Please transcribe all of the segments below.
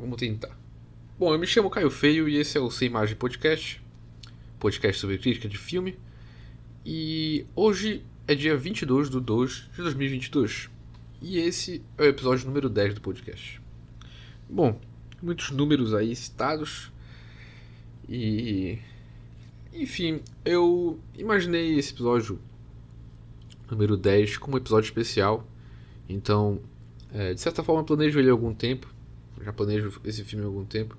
vamos tentar. Bom, eu me chamo Caio Feio e esse é o Sem Imagem Podcast, podcast sobre crítica de filme. E hoje é dia 22 de 2 de 2022. E esse é o episódio número 10 do podcast. Bom, muitos números aí citados. E. Enfim, eu imaginei esse episódio número 10 como um episódio especial. Então, é, de certa forma, planejo ele há algum tempo. Já planejo esse filme há algum tempo.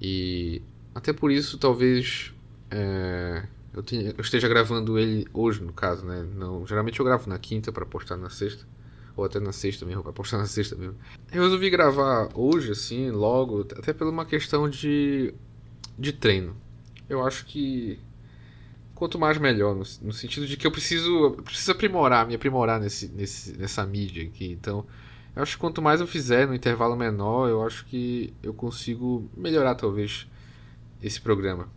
E até por isso, talvez é, eu, tenha, eu, esteja gravando ele hoje, no caso, né? Não, geralmente eu gravo na quinta para postar na sexta. Ou até na sexta mesmo, para postar na sexta mesmo. Eu resolvi gravar hoje, assim, logo, até por uma questão de, de treino. Eu acho que quanto mais melhor, no, no sentido de que eu preciso, preciso aprimorar, me aprimorar nesse, nesse, nessa mídia aqui. Então, eu acho que quanto mais eu fizer no intervalo menor, eu acho que eu consigo melhorar talvez esse programa.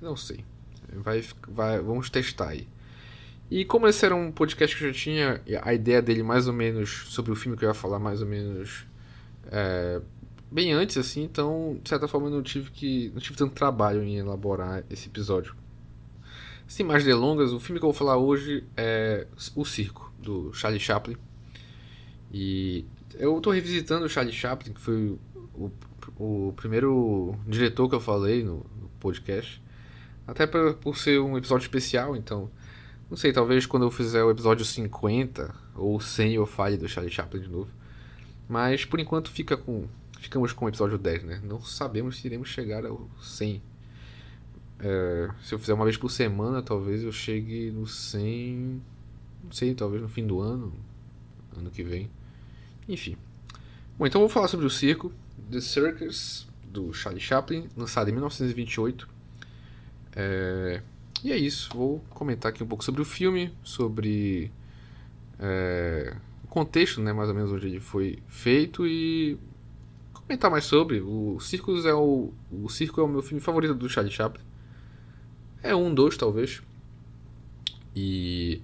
Não sei. Vai, vai, vamos testar aí. E como esse era um podcast que eu já tinha a ideia dele mais ou menos sobre o filme que eu ia falar mais ou menos é, bem antes assim, então de certa forma eu não tive que não tive tanto trabalho em elaborar esse episódio. Sem mais delongas, o filme que eu vou falar hoje é O Circo do Charlie Chaplin. E eu estou revisitando o Charlie Chaplin, que foi o, o primeiro diretor que eu falei no, no podcast. Até por, por ser um episódio especial, então. Não sei, talvez quando eu fizer o episódio 50 ou 100 eu fale do Charlie Chaplin de novo. Mas por enquanto fica com, ficamos com o episódio 10, né? Não sabemos se iremos chegar ao 100. É, se eu fizer uma vez por semana, talvez eu chegue no 100. Não sei, talvez no fim do ano, ano que vem. Enfim. Bom, então vou falar sobre o circo The Circus, do Charlie Chaplin, lançado em 1928. É... E é isso, vou comentar aqui um pouco sobre o filme, sobre é... o contexto, né, mais ou menos onde ele foi feito e comentar mais sobre. O Circus é o, o Circo é o meu filme favorito do Charlie Chaplin. É um, dois, talvez. E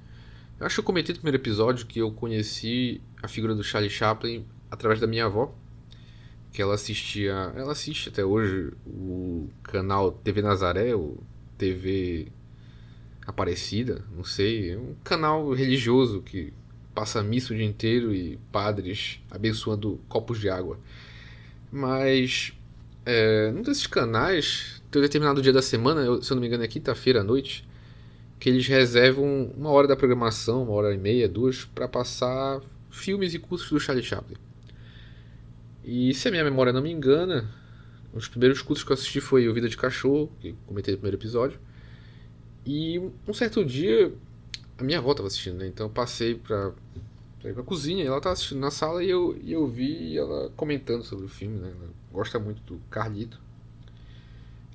eu acho que eu comentei no primeiro episódio que eu conheci a figura do Charlie Chaplin através da minha avó, que ela assistia, ela assiste até hoje o canal TV Nazaré, o TV Aparecida, não sei, é um canal religioso que passa missa o dia inteiro e padres abençoando copos de água. Mas é, num desses canais, tem um determinado dia da semana, se eu não me engano é quinta-feira à noite, que eles reservam uma hora da programação, uma hora e meia, duas, para passar filmes e cursos do Charlie Chaplin. E se a minha memória não me engana, os primeiros cursos que eu assisti foi O Vida de Cachorro, que comentei no primeiro episódio. E um certo dia, a minha avó estava assistindo, né? Então eu passei para pra ir cozinha e ela estava assistindo na sala e eu, e eu vi ela comentando sobre o filme, né? Ela gosta muito do Carlito.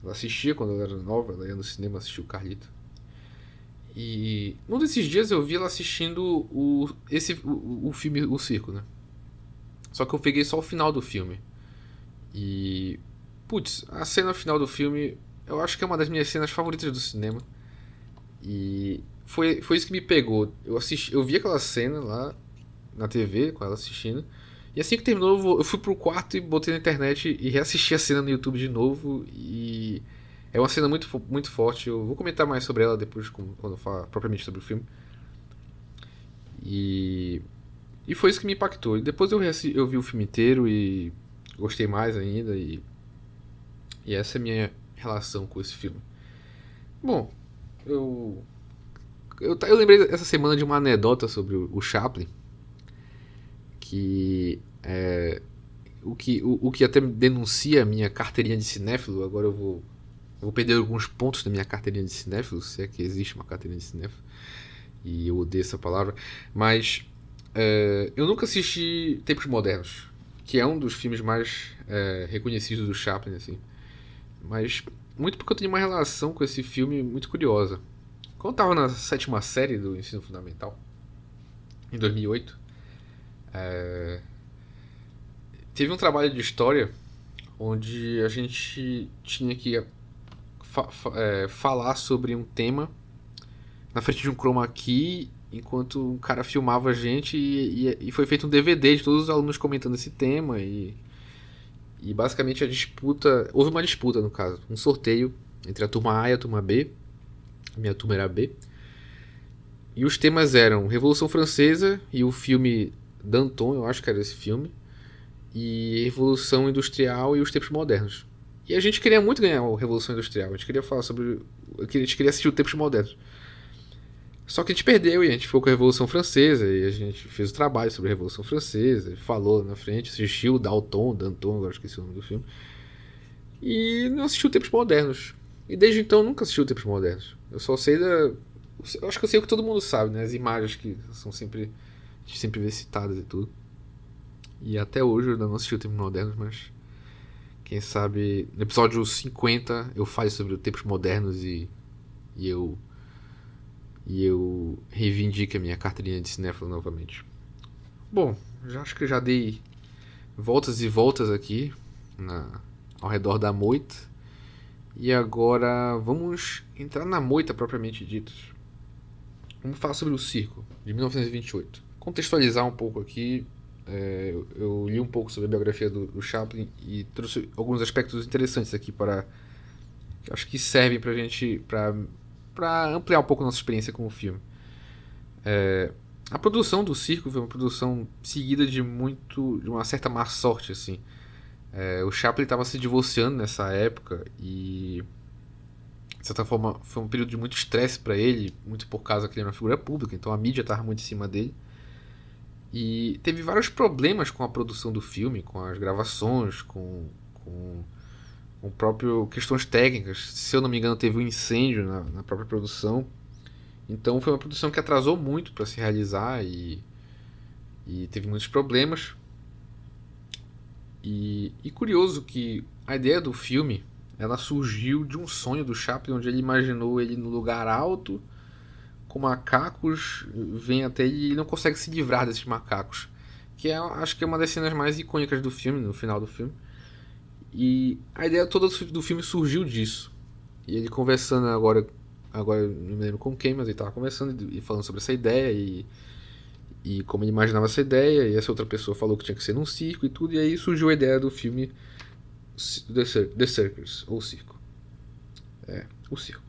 Ela assistia quando ela era nova, ela ia no cinema assistir o Carlito. E num desses dias eu vi ela assistindo o, esse, o, o filme O Circo, né? Só que eu peguei só o final do filme. E. Putz, a cena final do filme eu acho que é uma das minhas cenas favoritas do cinema. E foi, foi isso que me pegou. Eu, assisti, eu vi aquela cena lá na TV com ela assistindo. E assim que terminou, eu fui pro quarto e botei na internet e reassisti a cena no YouTube de novo. E é uma cena muito, muito forte. Eu vou comentar mais sobre ela depois, quando eu falar propriamente sobre o filme. E, e foi isso que me impactou. E depois eu, eu vi o filme inteiro e gostei mais ainda. E, e essa é a minha relação com esse filme. Bom, eu, eu, eu lembrei essa semana de uma anedota sobre o, o Chaplin. Que é, o que, o, o que até denuncia a minha carteirinha de cinéfilo, agora eu vou eu vou perder alguns pontos da minha carteirinha de cinéfilo, se é que existe uma carteirinha de cinéfilo. E eu odeio essa palavra. Mas é, eu nunca assisti Tempos Modernos, que é um dos filmes mais é, reconhecidos do Chaplin, assim. Mas muito porque eu tenho uma relação com esse filme muito curiosa. Quando eu estava na sétima série do ensino fundamental, em 2008, é, teve um trabalho de história onde a gente tinha que fa é, falar sobre um tema na frente de um chroma key enquanto um cara filmava a gente e, e, e, foi feito um DVD de todos os alunos comentando esse tema e, E basicamente a disputa. Houve uma disputa, no caso, um sorteio entre a turma A e a turma B. Minha turma era B. E os temas eram Revolução Francesa e o filme Danton, eu acho que era esse filme. E Revolução Industrial e os tempos modernos. E a gente queria muito ganhar a Revolução Industrial. A gente queria falar sobre. A gente queria assistir os tempos modernos. Só que a gente perdeu e a gente ficou com a Revolução Francesa e a gente fez o trabalho sobre a Revolução Francesa, falou na frente, assistiu Dalton, Danton, agora esqueci o nome do filme. E não assistiu Tempos Modernos. E desde então nunca assistiu Tempos Modernos. Eu só sei da. Eu acho que eu sei o que todo mundo sabe, né? As imagens que são sempre. A gente sempre vê citadas e tudo. E até hoje eu ainda não assisti o Tempos Modernos, mas. Quem sabe. No episódio 50 eu falo sobre os Tempos Modernos e. E eu e eu reivindico a minha carteirinha de cinéfilo novamente. Bom, já acho que já dei voltas e voltas aqui na, ao redor da moita. E agora vamos entrar na moita propriamente dita. Vamos falar sobre o circo de 1928. Contextualizar um pouco aqui. É, eu, li um pouco sobre a biografia do, do, Chaplin e trouxe alguns aspectos interessantes aqui para acho que servem para gente para para ampliar um pouco nossa experiência com o filme. É, a produção do circo foi uma produção seguida de muito de uma certa má sorte assim. É, o Chaplin estava se divorciando nessa época e de certa forma foi um período de muito estresse para ele, muito por causa que ele era uma figura pública, então a mídia estava muito em cima dele. E teve vários problemas com a produção do filme, com as gravações, com, com o próprio questões técnicas. Se eu não me engano, teve um incêndio na, na própria produção. Então foi uma produção que atrasou muito para se realizar e, e teve muitos problemas. E, e, curioso que a ideia do filme ela surgiu de um sonho do Chaplin onde ele imaginou ele no lugar alto com macacos vem até ele e não consegue se livrar desses macacos que é, acho que é uma das cenas mais icônicas do filme no final do filme e a ideia toda do filme surgiu disso. E ele conversando agora, agora não me lembro com quem, mas ele estava conversando e falando sobre essa ideia e, e como ele imaginava essa ideia. E essa outra pessoa falou que tinha que ser num circo e tudo. E aí surgiu a ideia do filme The, Cir The Circus, ou Circo. É, o circo.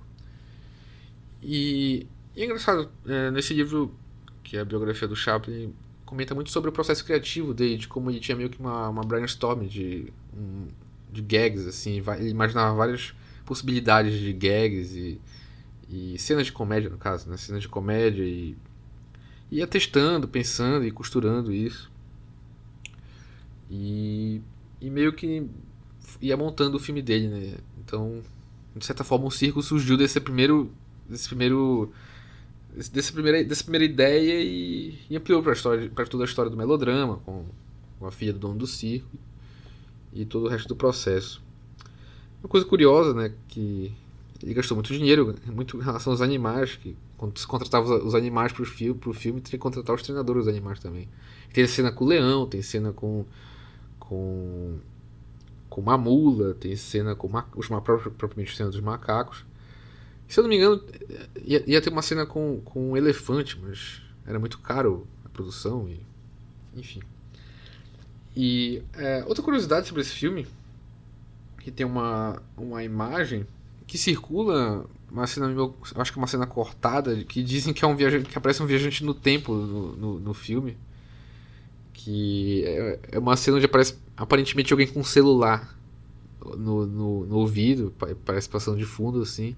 E, e é engraçado, é, nesse livro, que é a biografia do Chaplin, comenta muito sobre o processo criativo dele, de como ele tinha meio que uma, uma brainstorm de um, de gags, assim, ele imaginava várias possibilidades de gags e, e cenas de comédia, no caso, né? Cenas de comédia e ia testando, pensando e costurando isso. E, e meio que ia montando o filme dele, né? Então, de certa forma, o circo surgiu desse primeiro desse primeiro dessa primeira, dessa primeira ideia e, e ampliou para toda a história do melodrama com, com a filha do dono do circo e todo o resto do processo. Uma coisa curiosa, né, que ele gastou muito dinheiro, muito em relação aos animais, que quando se contratava os animais para o filme, pro filme, tinha que contratar os treinadores dos animais também. Tem cena com o leão, tem cena com com com uma mula, tem cena com os propriamente cena dos macacos. Se eu não me engano, ia, ia ter uma cena com, com um elefante, mas era muito caro a produção e enfim. E é, outra curiosidade sobre esse filme, que tem uma, uma imagem que circula, uma cena, acho que uma cena cortada, que dizem que é um viajante, que aparece um viajante no tempo no, no, no filme. Que é, é, uma cena onde aparece aparentemente alguém com um celular no, no, no ouvido, parece passando de fundo assim.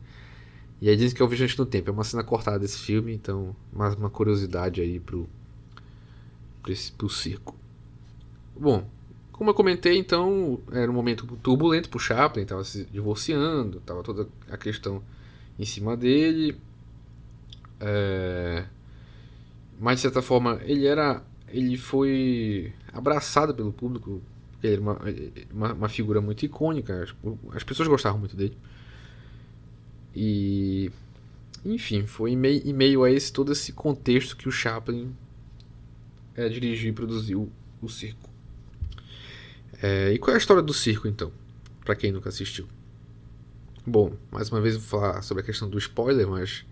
E aí dizem que é o Viajante no Tempo. É uma cena cortada desse filme, então mais uma curiosidade aí pro, pro, pro circo. Bom, como eu comentei, então, era um momento turbulento pro Chaplin, estava se divorciando, estava toda a questão em cima dele. É... Mas, de certa forma, ele era. Ele foi abraçado pelo público, ele era uma, uma, uma figura muito icônica, as, as, pessoas gostavam muito dele. E. Enfim, foi em meio, a esse, todo esse contexto que o Chaplin é, dirigiu e produziu o circo. É, e qual é a história do circo, então? Para quem nunca assistiu. Bom, mais uma vez vou falar sobre a questão do spoiler, mas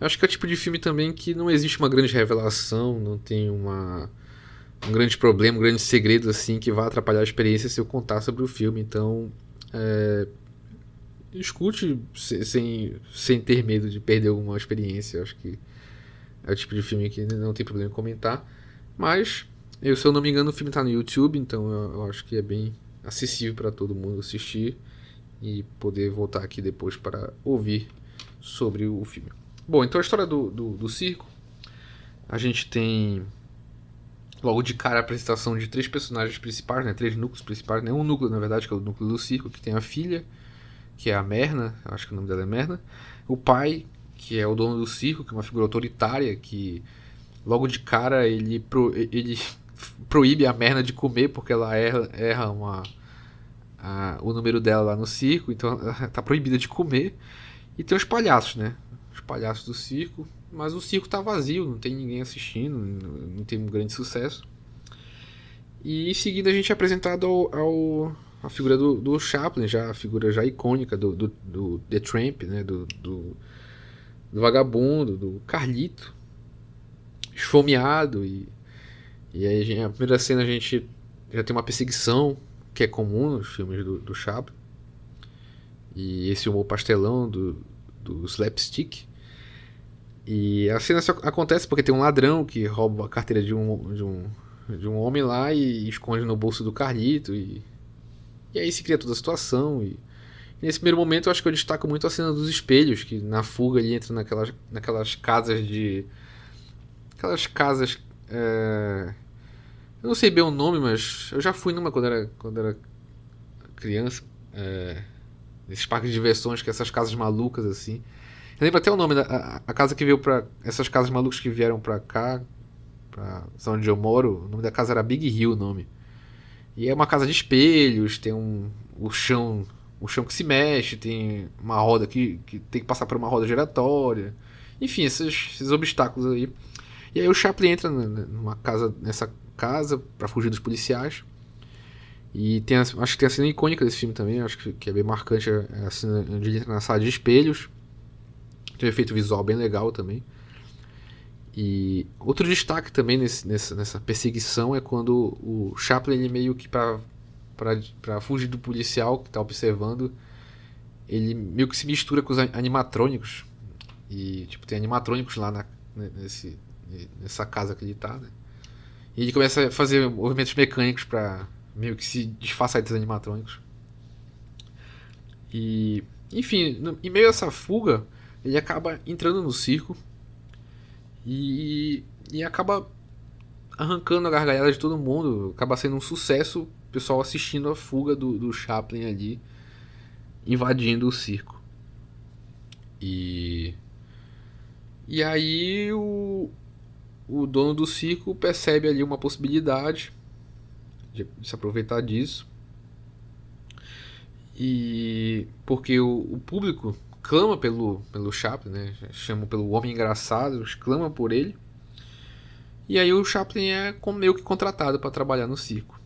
acho que é o tipo de filme também que não existe uma grande revelação, não tem uma um grande problema, um grande segredo assim que vai atrapalhar a experiência se eu contar sobre o filme. Então, é, escute sem, sem ter medo de perder alguma experiência. Eu acho que é o tipo de filme que não tem problema em comentar. Mas, eu, se eu não me engano, o filme está no YouTube, então eu, eu acho que é bem acessível para todo mundo assistir e poder voltar aqui depois para ouvir sobre o filme. Bom, então a história do, do, do circo. A gente tem logo de cara a apresentação de três personagens principais, né? Três núcleos principais, né? Um núcleo, na verdade, que é o núcleo do circo, que tem a filha, que é a Merna, acho que o nome dela é Merna. O pai, que é o dono do circo, que é uma figura autoritária, que logo de cara ele, pro, ele proíbe a Merna de comer porque ela erra, erra uma, a, o número dela lá no circo, então ela tá proibida de comer. E tem os palhaços, né? Os palhaços do circo, mas o circo tá vazio, não tem ninguém assistindo, não tem um grande sucesso. E em seguida a gente é apresentado ao, ao a figura do, do, Chaplin, já a figura já icônica do, do, do The Tramp, né? Do, do, do, vagabundo, do Carlito, esfomeado e e aí a primeira cena a gente já tem uma perseguição que é comum nos filmes do, do Chaplin e esse humor pastelão do, do slapstick e a cena acontece porque tem um ladrão que rouba a carteira de um, de um, de um homem lá e esconde no bolso do Carlito. E, e aí se cria toda a situação. E, e nesse primeiro momento eu acho que eu destaco muito a cena dos espelhos, que na fuga ele entra naquelas, naquelas casas de. Aquelas casas. É, eu não sei bem o nome, mas eu já fui numa quando era, quando era criança. É, nesses parques de diversões, que é essas casas malucas assim. Eu lembro até o nome da a, a casa que veio para essas casas malucas que vieram para cá, pra onde eu moro. O nome da casa era Big Hill, o nome. E é uma casa de espelhos, tem um o chão, o chão que se mexe, tem uma roda que, que tem que passar por uma roda giratória. Enfim, esses, esses obstáculos aí. E aí o Chaplin entra numa casa, nessa casa para fugir dos policiais. E tem acho que tem a cena icônica desse filme também, acho que, que é bem marcante a cena onde ele entra na sala de espelhos. Tem um efeito visual bem legal também. E outro destaque também nesse, nessa, nessa perseguição é quando o Chaplin, ele meio que para fugir do policial que está observando, ele meio que se mistura com os animatrônicos. E tipo, tem animatrônicos lá na, nesse, nessa casa que ele tá, né? E ele começa a fazer movimentos mecânicos para meio que se disfarçar dos animatrônicos. E, enfim, no, em meio a essa fuga, ele acaba entrando no circo e, e acaba arrancando a gargalhada de todo mundo. Acaba sendo um sucesso, o pessoal assistindo a fuga do, do Chaplin ali, invadindo o circo. E. E aí o, o dono do circo percebe ali uma possibilidade de, se aproveitar disso. E porque o, o público clama pelo, pelo Chaplin, né? Chama pelo homem engraçado, clama por ele. E aí o Chaplin é meio que contratado para trabalhar no circo.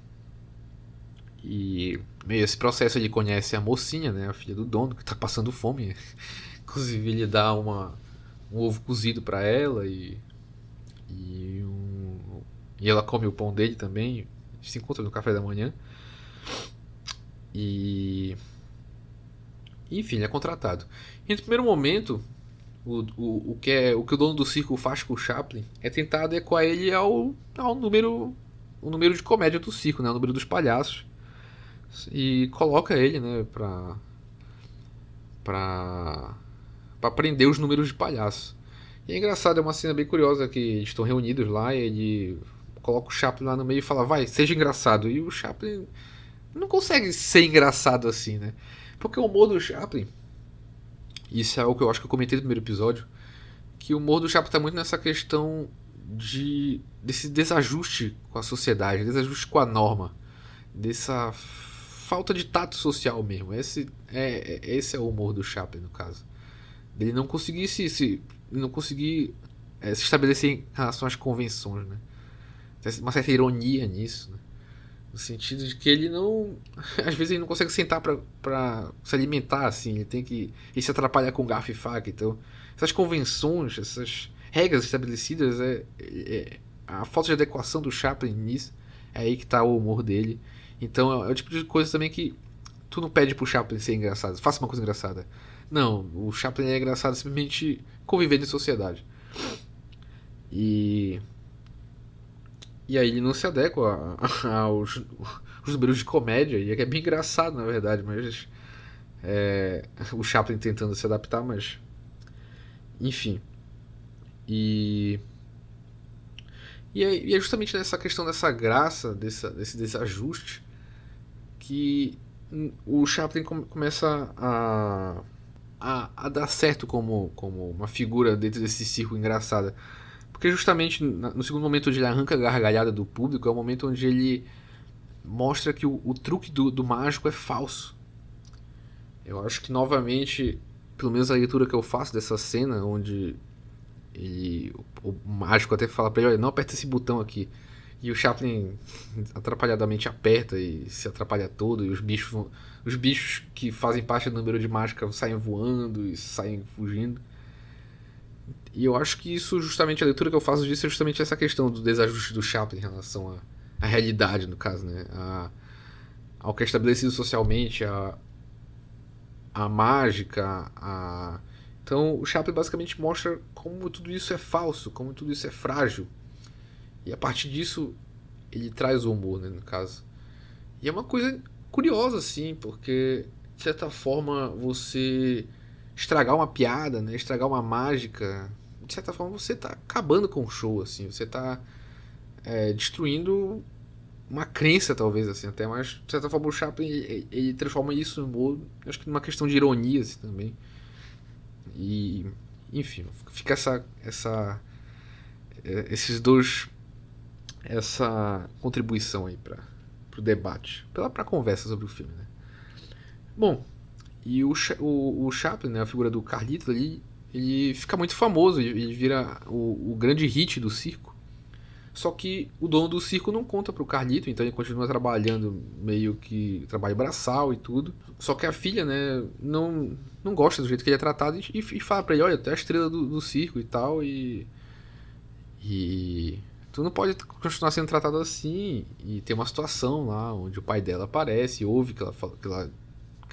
E meio esse processo ele conhece a mocinha, né, a filha do dono, que está passando fome. Inclusive ele dá uma, um ovo cozido para ela e e, um, e ela come o pão dele também. Se encontra no café da manhã. E enfim, ele é contratado. E no primeiro momento, o, o, o, que é, o que o dono do circo faz com o Chaplin é tentar adequar ele ao, ao número o número de comédia do circo, né? o número dos palhaços. E coloca ele né, pra, pra, pra aprender os números de palhaços. E é engraçado, é uma cena bem curiosa que eles estão reunidos lá e ele coloca o Chaplin lá no meio e fala, vai, seja engraçado. E o Chaplin não consegue ser engraçado assim, né? Porque o humor do Chaplin, isso é algo que eu acho que eu comentei no primeiro episódio, que o humor do Chaplin está muito nessa questão de desse desajuste com a sociedade, desajuste com a norma, dessa falta de tato social mesmo. Esse é, é esse é o humor do Chaplin no caso. Ele não conseguir se, se não conseguir é, se estabelecer em relação às convenções, né? Uma certa ironia nisso, né? No sentido de que ele não. Às vezes ele não consegue sentar para se alimentar assim. Ele tem que. Ele se atrapalha com garfo e faca. Então, essas convenções, essas regras estabelecidas, é, é, a falta de adequação do Chaplin nisso, é aí que tá o humor dele. Então é, é o tipo de coisa também que tu não pede pro Chaplin ser engraçado, faça uma coisa engraçada. Não, o Chaplin é engraçado simplesmente convivendo em sociedade. E. E aí ele não se adequa aos, aos números de comédia, e é que é bem engraçado na verdade, mas. É, o Chaplin tentando se adaptar, mas. Enfim. E. E é, e é justamente nessa questão dessa graça, dessa, desse desajuste, que o Chaplin começa a, a, a, dar certo como, como uma figura dentro desse circo engraçada. Porque justamente no segundo momento onde ele arranca a gargalhada do público, é o momento onde ele mostra que o, o truque do, do mágico é falso. Eu acho que novamente, pelo menos a leitura que eu faço dessa cena, onde ele, o, o mágico até fala pra ele: olha, não aperta esse botão aqui. E o Chaplin atrapalhadamente aperta e se atrapalha todo, e os bichos, os bichos que fazem parte do número de mágica saem voando e saem fugindo. E eu acho que isso, justamente, a leitura que eu faço disso é justamente essa questão do desajuste do Chaplin em relação à, à realidade, no caso, né? A, ao que é estabelecido socialmente, a, a mágica, a... Então o Chaplin basicamente mostra como tudo isso é falso, como tudo isso é frágil. E a partir disso ele traz o humor, né, no caso. E é uma coisa curiosa, assim, porque de certa forma você estragar uma piada, né, estragar uma mágica, de certa forma você está acabando com o show, assim, você está é, destruindo uma crença, talvez, assim, até, mas de certa forma o Chaplin ele, ele transforma isso em humor, acho que numa questão de ironia, assim, também. E, enfim, fica essa, essa, é, esses dois, essa contribuição aí para o debate, para a conversa sobre o filme, né? Bom, e o, o, o Chaplin, né, a figura do Carlito ali, ele fica muito famoso, ele vira o, o grande hit do circo. Só que o dono do circo não conta pro Carlito, então ele continua trabalhando meio que trabalho braçal e tudo. Só que a filha, né, não, não gosta do jeito que ele é tratado e, e fala pra ele: olha, tu é a estrela do, do circo e tal, e. E. Tu não pode continuar sendo tratado assim. E tem uma situação lá onde o pai dela aparece, ouve que ela, que ela,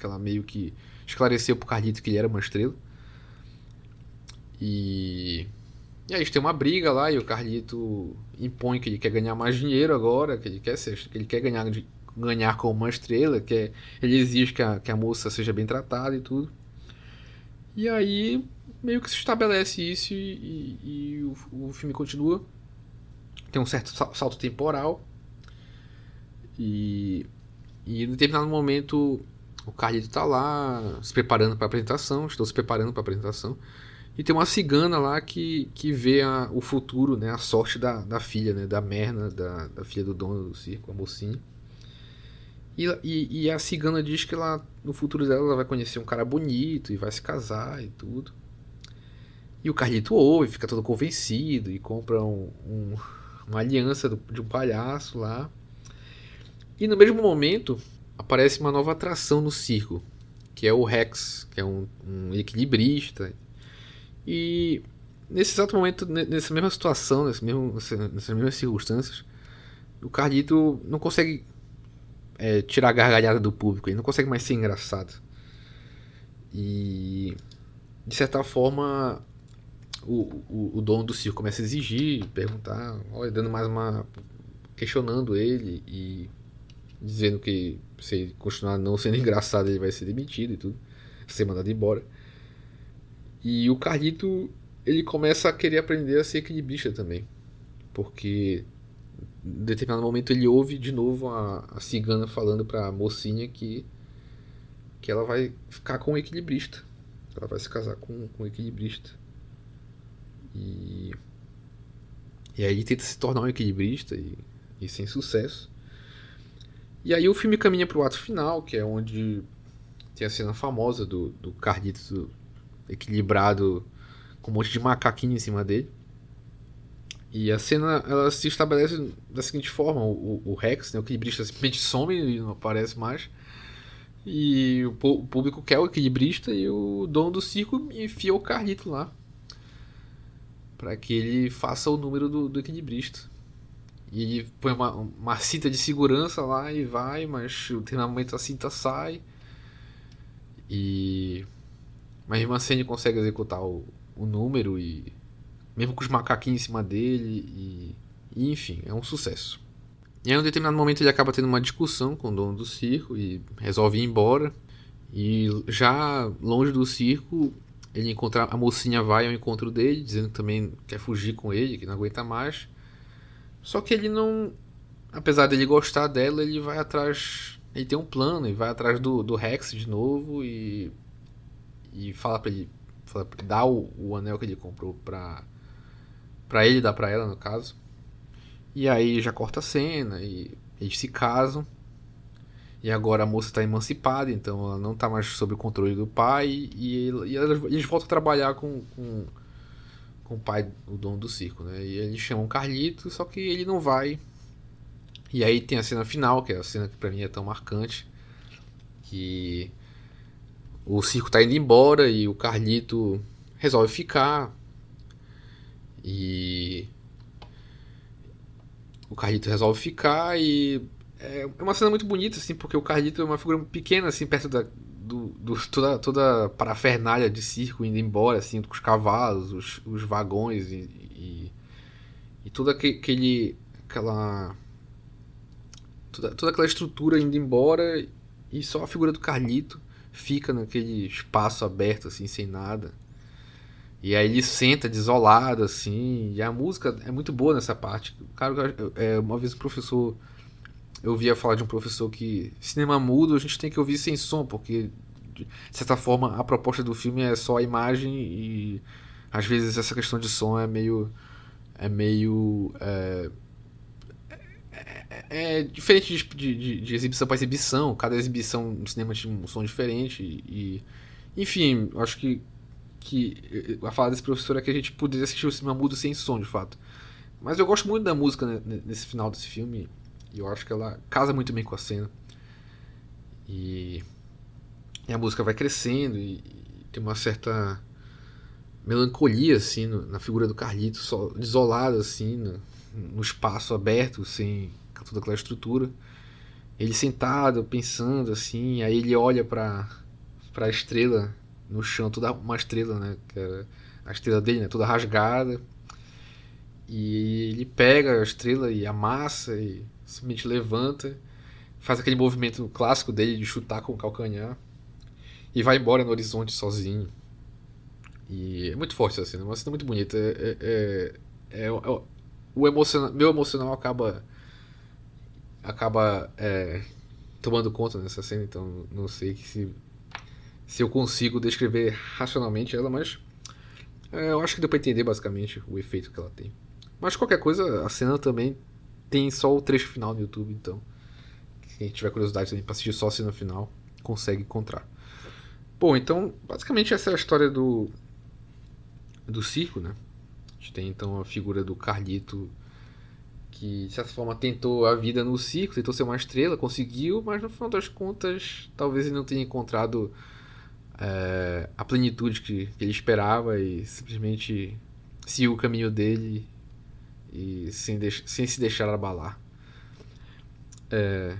que ela meio que esclareceu pro Carlito que ele era uma estrela. E e aí tem uma briga lá e o Carlito impõe que ele quer ganhar mais dinheiro agora, que ele quer ser, que ele quer ganhar, ganhar como uma estrela, que é, ele exige que a, que a moça seja bem tratada e tudo. E aí meio que se estabelece isso e, e, e o, o, filme continua. Tem um certo salto temporal. E, e em determinado momento o Carlito está lá se preparando para a apresentação, estou se preparando para a apresentação. E tem uma cigana lá que, que vê a, o futuro, né, a sorte da, da filha, né, da Merna, da, da filha do dono do circo, a mocinha. E, e, e, a cigana diz que ela, no futuro dela ela vai conhecer um cara bonito e vai se casar e tudo. E o Carlito ouve, fica todo convencido e compra um, um, uma aliança do, de um palhaço lá. E no mesmo momento aparece uma nova atração no circo, que é o Rex, que é um, um equilibrista e nesse exato momento, nessa mesma situação, nesse mesmo, nessas mesmas circunstâncias, o Carlito não consegue é, tirar a gargalhada do público, ele não consegue mais ser engraçado. E de certa forma o, o, o dono do circo começa a exigir, perguntar, olha, dando mais uma. questionando ele e dizendo que se continuar não sendo engraçado ele vai ser demitido e tudo, ser mandado embora. E o Carlito, ele começa a querer aprender a ser equilibrista também. Porque em determinado momento ele ouve de novo a, a cigana falando pra mocinha que, que ela vai ficar com o equilibrista. Ela vai se casar com, com o equilibrista. E, e aí ele tenta se tornar um equilibrista e, e sem sucesso. E aí o filme caminha pro ato final, que é onde tem a cena famosa do, do Carlitos equilibrado com um monte de macaquinho em cima dele. E a cena ela se estabelece da seguinte forma: o, o Rex, né, o equilibrista, simplesmente some e não aparece mais. E o, o, público quer o equilibrista e o dono do circo enfia o Carlito lá. para que ele faça o número do, do equilibrista. E põe uma, uma cinta de segurança lá e vai, mas o momento a cinta sai. E. Mas mesmo assim consegue executar o, o número e. Mesmo com os macaquinhos em cima dele e, e. Enfim, é um sucesso. E aí, em um determinado momento, ele acaba tendo uma discussão com o dono do circo e resolve ir embora. E já longe do circo, ele encontra a mocinha vai ao encontro dele, dizendo que também quer fugir com ele, que não aguenta mais. Só que ele não, apesar dele gostar dela, ele vai atrás, ele tem um plano, e vai atrás do, do Rex de novo e e fala para ele, fala pra, dá o, o anel que ele comprou pra para ele dar para ela no caso. E aí já corta a cena e eles se casam. E agora a moça está emancipada, então ela não está mais sob o controle do pai. E, e eles voltam a trabalhar com, com, com, o pai, o dono do circo. Né? E eles chamam Carlito, só que ele não vai. E aí tem a cena final, que é a cena que para mim é tão marcante. Que o circo está indo embora e o Carlito resolve ficar. E o Carlito resolve ficar e é, é uma cena muito bonita, assim, porque o Carlito é uma figura pequena, assim, perto da, do, toda, toda a parafernália de circo indo embora, assim, com os cavalos, os, os vagões e, e, e toda aquele, aquela... Toda, toda aquela estrutura indo embora e só a figura do Carlito fica naquele espaço aberto, assim, sem nada. E aí ele senta desolado, assim, e a música é muito boa nessa parte. Cara, é, uma vez o professor. Eu ouvia falar de um professor que cinema mudo a gente tem que ouvir sem som, porque de certa forma a proposta do filme é só a imagem e às vezes essa questão de som é meio. É meio. É, é, é diferente de, de, de exibição para exibição, cada exibição no cinema tinha um som diferente e. Enfim, acho que que a fala desse professor é que a gente poderia assistir o cinema mudo sem som, de fato. Mas eu gosto muito da música né, nesse final desse filme e eu acho que ela casa muito bem com a cena. E, e a música vai crescendo e, e, tem uma certa melancolia assim no, na figura do Carlito, só desolado assim no, no espaço aberto, sem toda aquela estrutura. Ele sentado, pensando assim, aí ele olha para para a estrela no chão, toda uma estrela, né? Que era a estrela dele, né? Toda rasgada. E ele pega a estrela e amassa e simplesmente levanta, faz aquele movimento clássico dele de chutar com o calcanhar e vai embora no horizonte sozinho. E é muito forte essa cena, é uma cena muito bonita. É, é, é, é o emocional, meu emocional acaba acaba é, tomando conta nessa cena, então não sei se se eu consigo descrever racionalmente ela, mas é, eu acho que deu pra entender basicamente o efeito que ela tem. Mas qualquer coisa, a cena também tem só o trecho final no YouTube, então quem tiver curiosidade também pra assistir só a cena final, consegue encontrar. Bom, então basicamente essa é a história do do circo, né? A gente tem então a figura do Carlito que de certa forma tentou a vida no circo, tentou ser uma estrela, conseguiu, mas no final das contas talvez ele não tenha encontrado é, a plenitude que, que, ele esperava e simplesmente seguiu o caminho dele e sem, sem se deixar abalar. É,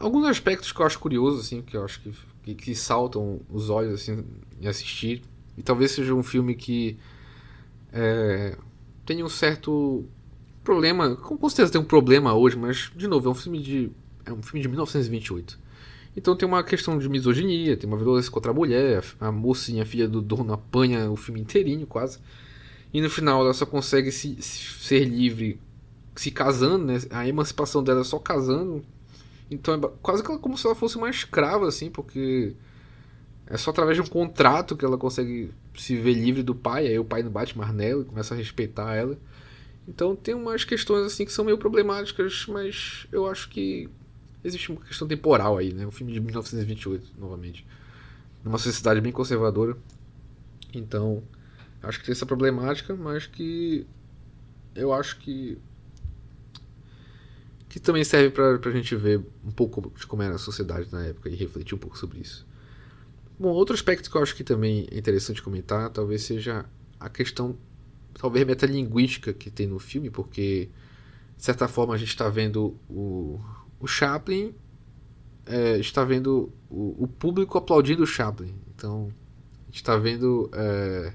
alguns aspectos que eu acho curiosos, assim, que eu acho que, que, que, saltam os olhos assim, em assistir, e talvez seja um filme que é, um certo problema, com certeza tem um problema hoje, mas de novo, é um filme de é um filme de 1928. Então tem uma questão de misoginia, tem uma violência contra a mulher, a mocinha, a filha do dono, apanha o filme inteirinho quase. E no final ela só consegue se, se, ser livre se casando, né? A emancipação dela é só casando. Então é quase como se ela fosse uma escrava, assim, porque é só através de um contrato que ela consegue se ver livre do pai. Aí o pai não bate mais nela e começa a respeitar ela. Então tem umas questões assim que são meio problemáticas, mas eu acho que existe uma questão temporal aí, né? Um filme de 1928, novamente. Numa sociedade bem conservadora. Então, acho que tem essa problemática, mas que eu acho que que também serve para a gente ver um pouco de como era a sociedade na época e refletir um pouco sobre isso. Bom, outro aspecto que eu acho que também é interessante comentar, talvez seja a questão, talvez metalinguística que tem no filme, porque de certa forma, a gente está vendo o, o Chaplin, é, está vendo o, o, público aplaudindo o Chaplin. Então, a gente está vendo é,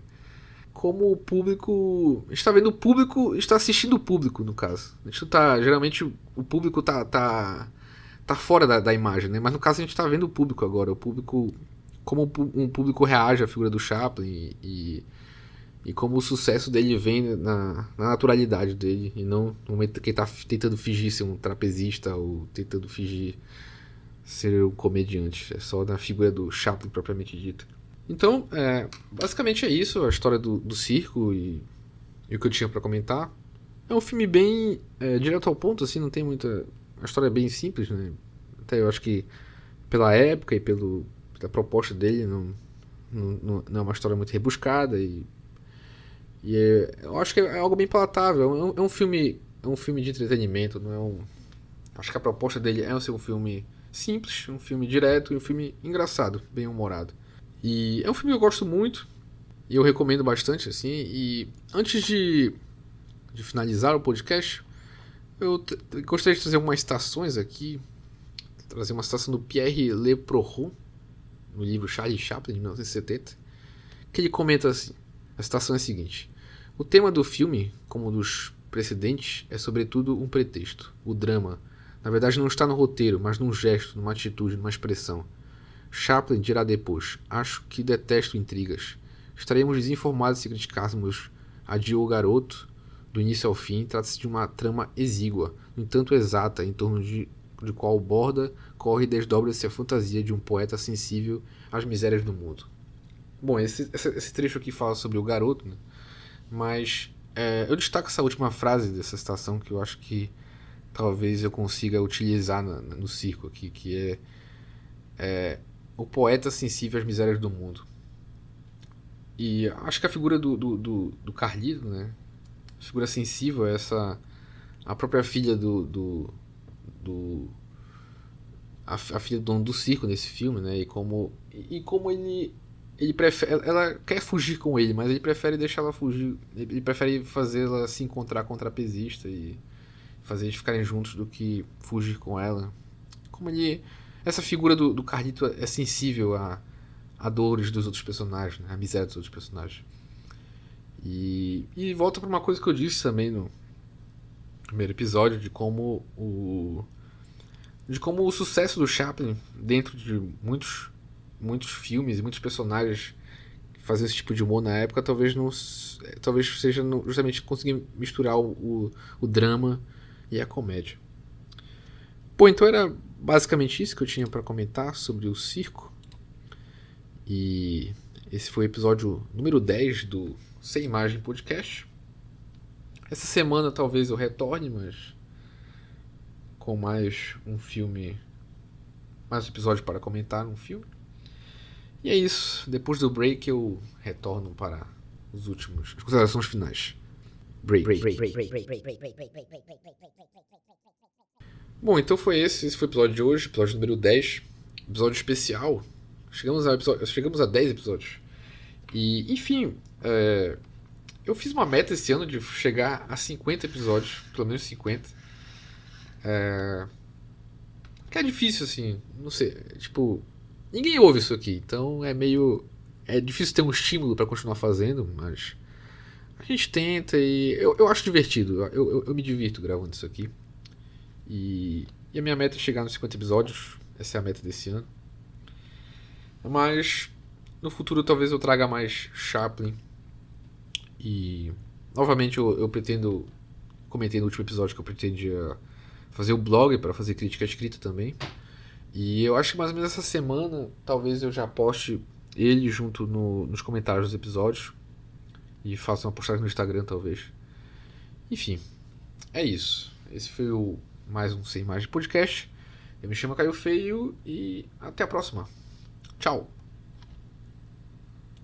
como o público. está vendo o público. está assistindo o público, no caso. A gente tá. Geralmente o público tá. tá, tá fora da, da imagem, né? Mas no caso a gente está vendo o público agora. O público. Como um público reage à figura do Chaplin e, e como o sucesso dele vem na, na, naturalidade dele e não no momento que ele tá tentando fingir ser um trapezista ou tentando fingir ser um comediante. É só na figura do Chaplin propriamente dita. Então, é, basicamente é isso, a história do, do circo e, e, o que eu tinha para comentar. É um filme bem é, direto ao ponto, assim, não tem muita. A história é bem simples, né? Até eu acho que pela época e pelo, pela proposta dele, não, não, não é uma história muito rebuscada e e é, eu acho que é algo bem palatável. É um, é um, filme, é um filme de entretenimento, não é um. Acho que a proposta dele é ser um filme simples, um filme direto e um filme engraçado, bem humorado. E é um filme que eu gosto muito e eu recomendo bastante, assim. E antes de, de finalizar o podcast, eu gostaria de trazer algumas citações aqui. Trazer uma citação do Pierre Le Prohon, no livro Charlie Chaplin, de 1970, que ele comenta assim: a citação é a seguinte. O tema do filme, como dos precedentes, é sobretudo um pretexto, o drama. Na verdade, não está no roteiro, mas num gesto, numa atitude, numa expressão. Chaplin dirá depois: Acho que detesto intrigas. Estaríamos desinformados se criticássemos a Dio Garoto, do início ao fim. Trata-se de uma trama exígua, no entanto exata, em torno de, de qual borda, corre e desdobra-se a fantasia de um poeta sensível às misérias do mundo. Bom, esse, esse trecho aqui fala sobre o garoto, né? Mas é, eu destaco essa última frase dessa citação que eu acho que talvez eu consiga utilizar no, no circo aqui, que é, é, o poeta sensível às misérias do mundo. E acho que a figura do, do, do, do Carlito, né? A figura sensível é essa. A própria filha do. do, do a, a, filha do dono do circo nesse filme, né? E como, e como ele ele prefere, ela quer fugir com ele, mas ele prefere deixar ela fugir, ele prefere fazê-la se encontrar com o trapezista e fazer eles ficarem juntos do que fugir com ela. Como ele, essa figura do, do Carlito é sensível a, a dores dos outros personagens, né? a miséria dos outros personagens. E, e volta para uma coisa que eu disse também no primeiro episódio de como o de como o sucesso do Chaplin dentro de muitos muitos filmes e muitos personagens que faziam esse tipo de humor na época, talvez não talvez seja justamente conseguir misturar o, o, o drama e a comédia. Bom, então era basicamente isso que eu tinha para comentar sobre o circo. E esse foi o episódio número 10 do Sem Imagem Podcast. Essa semana talvez eu retorne, mas com mais um filme, mais um episódio para comentar um filme. E é isso. Depois do break eu retorno para os últimos, as considerações finais. Break. Bom, então foi esse. Esse foi o episódio de hoje, episódio número 10. Episódio especial. Chegamos a, episódio, chegamos a 10 episódios. E, enfim, é, eu fiz uma meta esse ano de chegar a 50 episódios, pelo menos 50. É, que é difícil, assim, não sei, tipo, Ninguém ouve isso aqui, então é meio. É difícil ter um estímulo para continuar fazendo, mas. A gente tenta e. Eu, eu acho divertido, eu, eu, eu me divirto gravando isso aqui. E, e a minha meta é chegar nos 50 episódios, essa é a meta desse ano. Mas no futuro talvez eu traga mais Chaplin. E novamente eu, eu pretendo. Comentei no último episódio que eu pretendia fazer o blog para fazer crítica escrita também. E eu acho que mais ou menos essa semana, talvez eu já poste ele junto no, nos comentários dos episódios. E faça uma postagem no Instagram, talvez. Enfim, é isso. Esse foi o mais um Sem Imagem Podcast. Eu me chamo Caio Feio e até a próxima. Tchau!